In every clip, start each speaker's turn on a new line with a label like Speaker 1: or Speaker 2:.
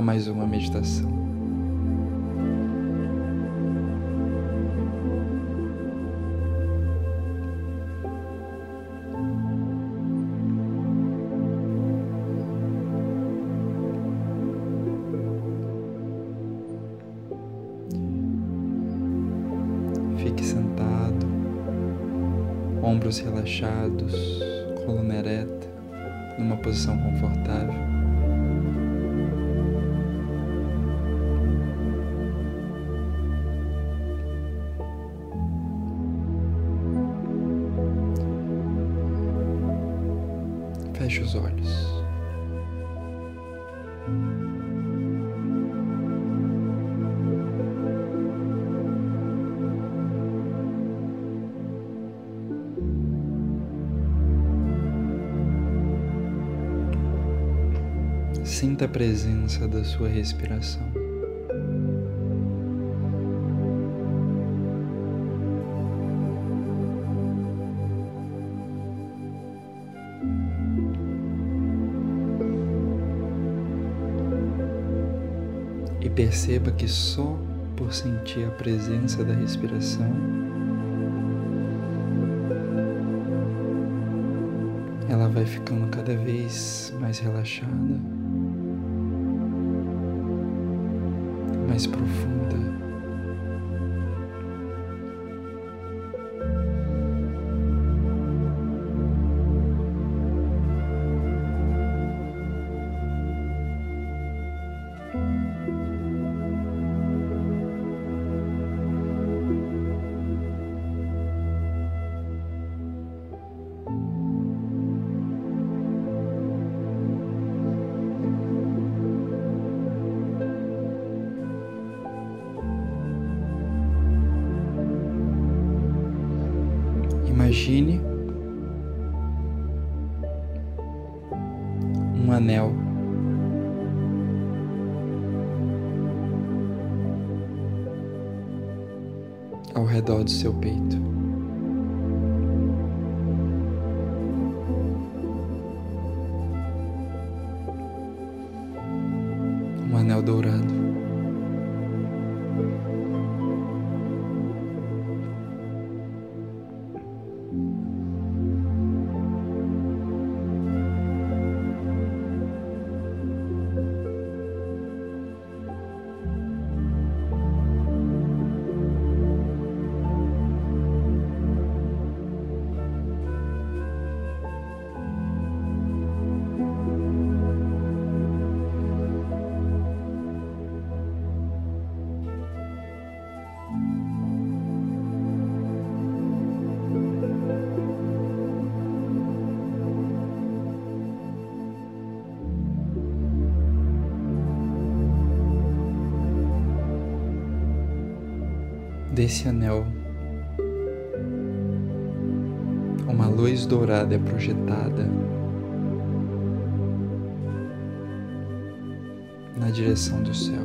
Speaker 1: a mais uma meditação. Fique sentado, ombros relaxados, coluna ereta, numa posição confortável. Sinta a presença da sua respiração. E perceba que só por sentir a presença da respiração, vai ficando cada vez mais relaxada. mais profunda. Imagine um anel ao redor do seu peito. Um anel dourado. Desse anel, uma luz dourada é projetada na direção do céu.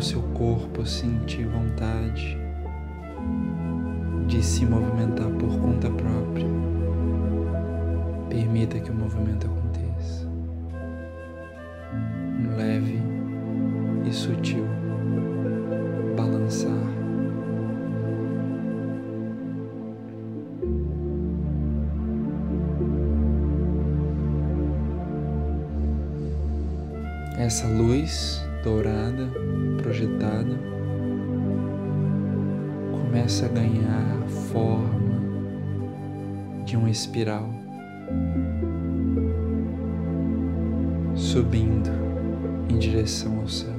Speaker 1: Seu corpo sentir vontade de se movimentar por conta própria. Permita que o movimento aconteça. Um leve e sutil balançar. Essa luz dourada projetada começa a ganhar forma de uma espiral subindo em direção ao céu.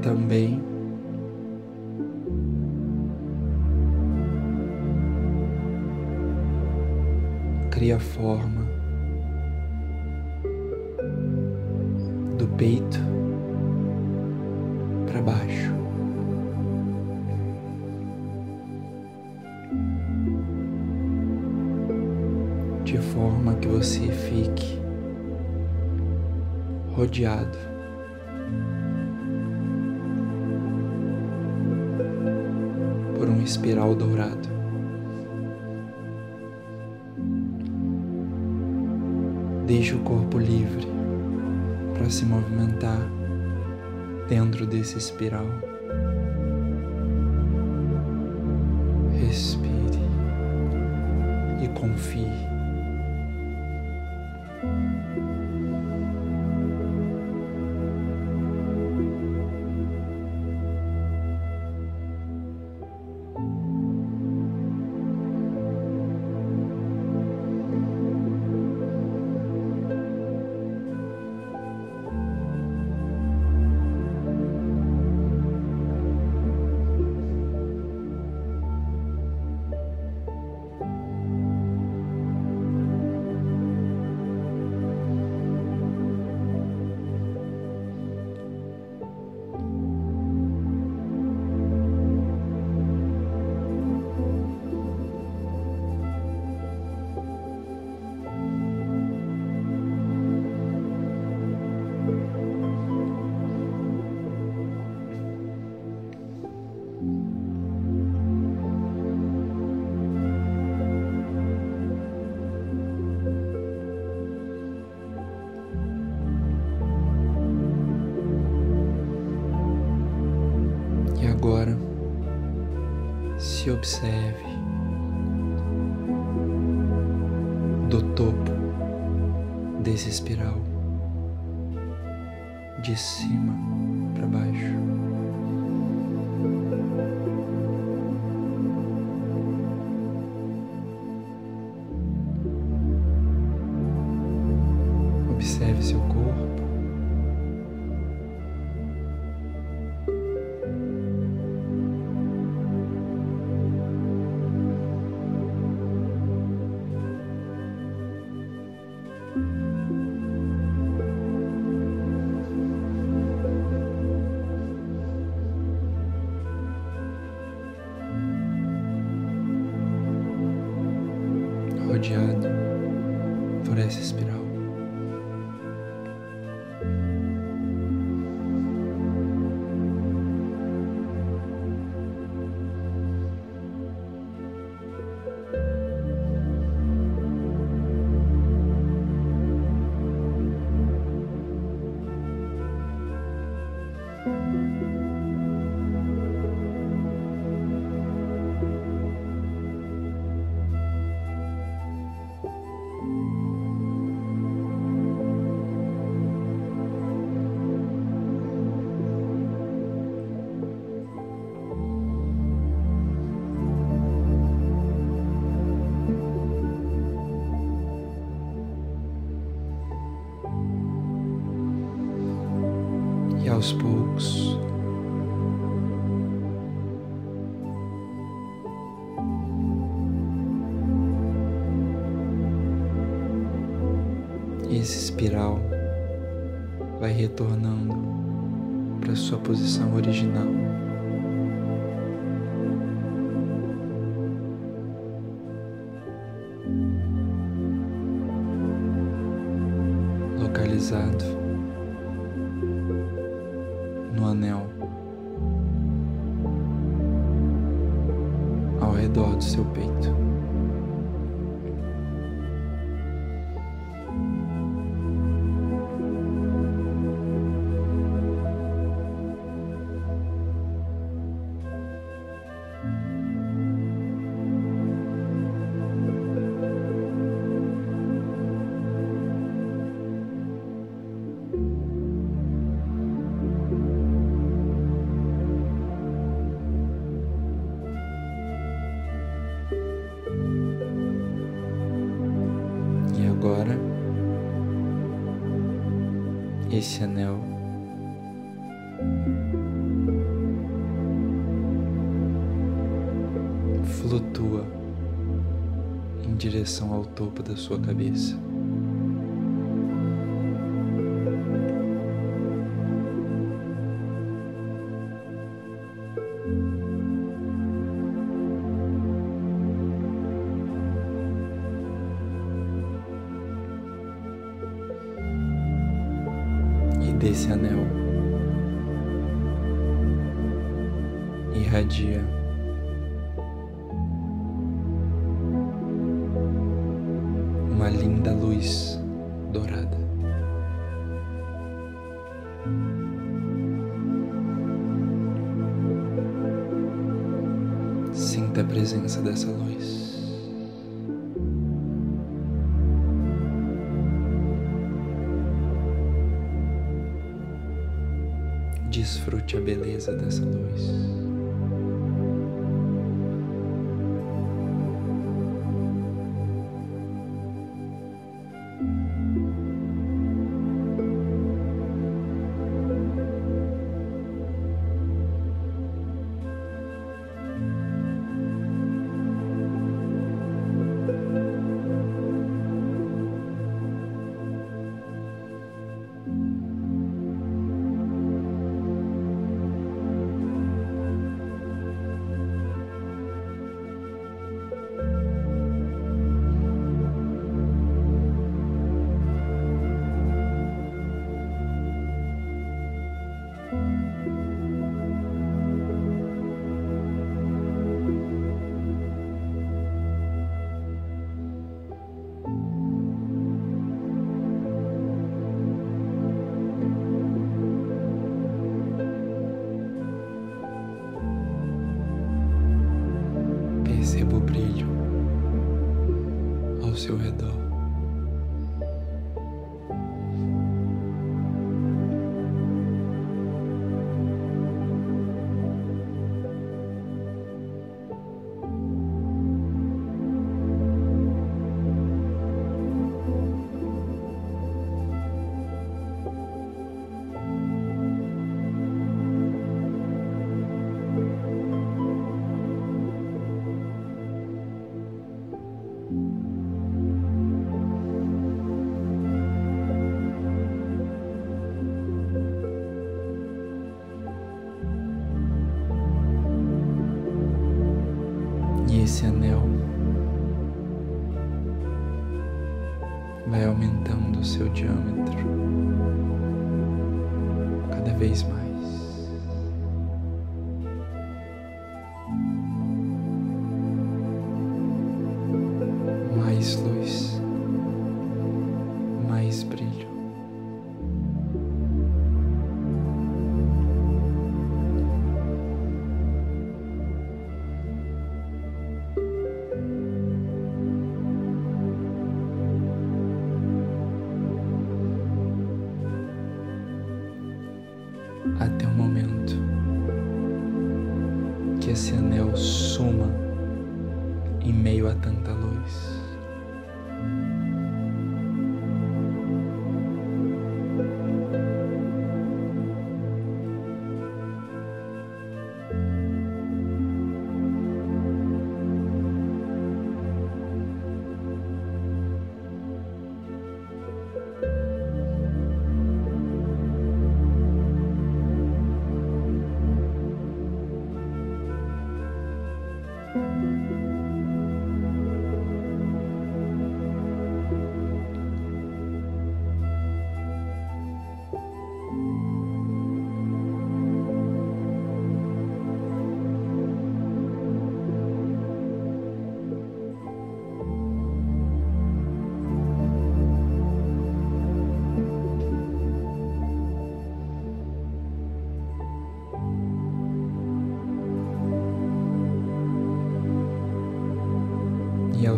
Speaker 1: Também cria forma do peito para baixo. De forma que você fique rodeado um espiral dourado. Deixe o corpo livre para se movimentar dentro desse espiral. Respire e confie. Se observe do topo desse espiral, de cima para baixo. Aos poucos. Esse espiral vai retornando para sua posição original. Esse anel flutua em direção ao topo da sua cabeça. Sinta a presença dessa luz. Desfrute a beleza dessa luz. Perceba o brilho ao seu redor. Esse anel vai aumentando o seu diâmetro cada vez mais.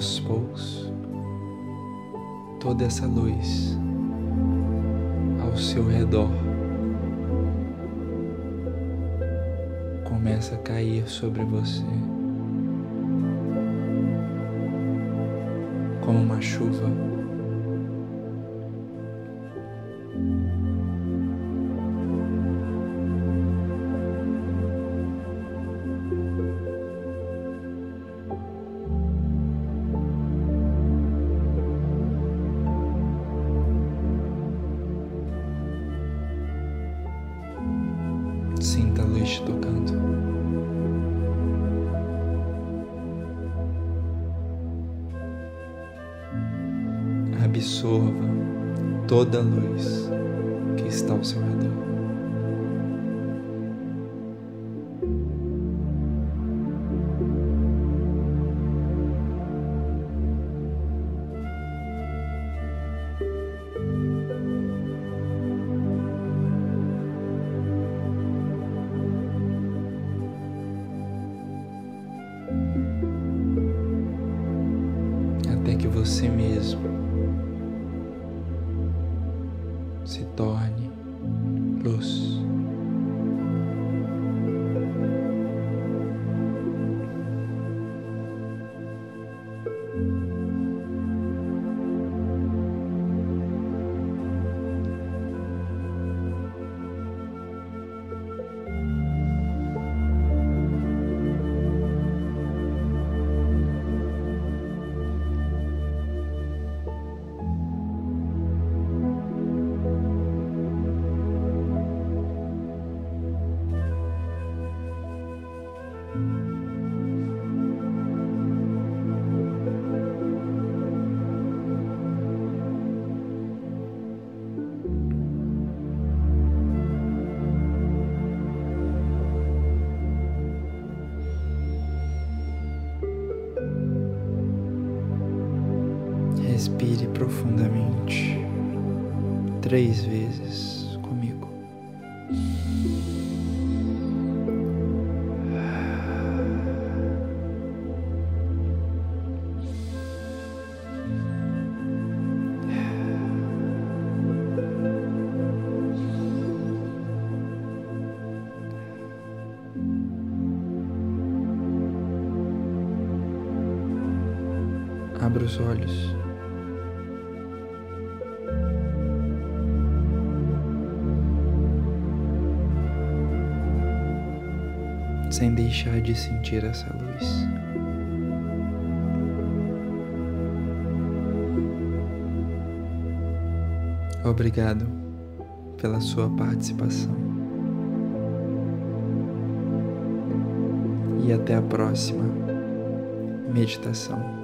Speaker 1: Aos poucos, toda essa luz ao seu redor começa a cair sobre você como uma chuva. Absorva toda a luz que está ao seu redor. Se torne luz. Três vezes comigo. Abra os olhos. Sem deixar de sentir essa luz. Obrigado pela sua participação. E até a próxima meditação.